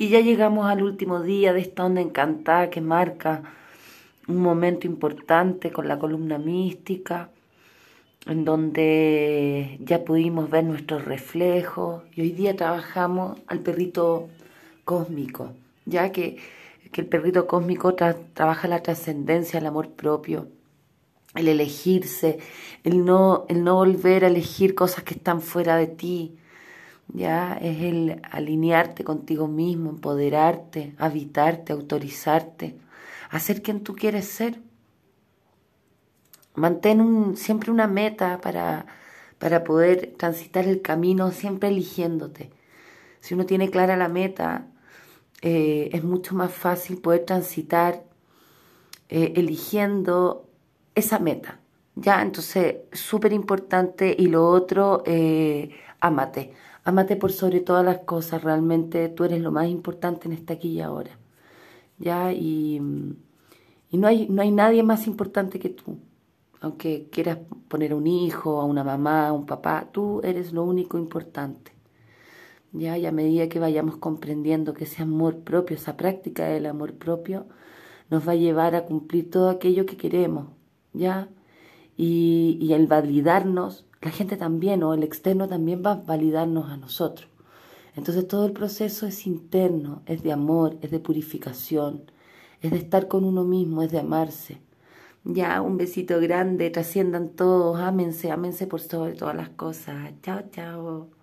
Y ya llegamos al último día de esta onda encantada que marca un momento importante con la columna mística, en donde ya pudimos ver nuestros reflejos y hoy día trabajamos al perrito cósmico, ya que, el perrito cósmico trabaja la trascendencia, el amor propio, el elegirse, el no, el no volver a elegir cosas que están fuera de ti, ya es el alinearte contigo mismo, empoderarte, habitarte, autorizarte, hacer quien tú quieres ser. Mantén siempre una meta para, para poder transitar el camino, siempre eligiéndote. Si uno tiene clara la meta, eh, es mucho más fácil poder transitar eh, eligiendo esa meta. Ya, entonces, súper importante. Y lo otro, eh, amate. Amate por sobre todas las cosas. Realmente tú eres lo más importante en esta aquí y ahora. Ya, y, y no, hay, no hay nadie más importante que tú. Aunque quieras poner un hijo, a una mamá, a un papá, tú eres lo único importante. Ya, y a medida que vayamos comprendiendo que ese amor propio, esa práctica del amor propio, nos va a llevar a cumplir todo aquello que queremos, ¿ya? Y, y el validarnos, la gente también, o el externo también va a validarnos a nosotros. Entonces todo el proceso es interno, es de amor, es de purificación, es de estar con uno mismo, es de amarse. Ya, un besito grande, trasciendan todos, ámense, ámense por sobre todas las cosas. Chao, chao.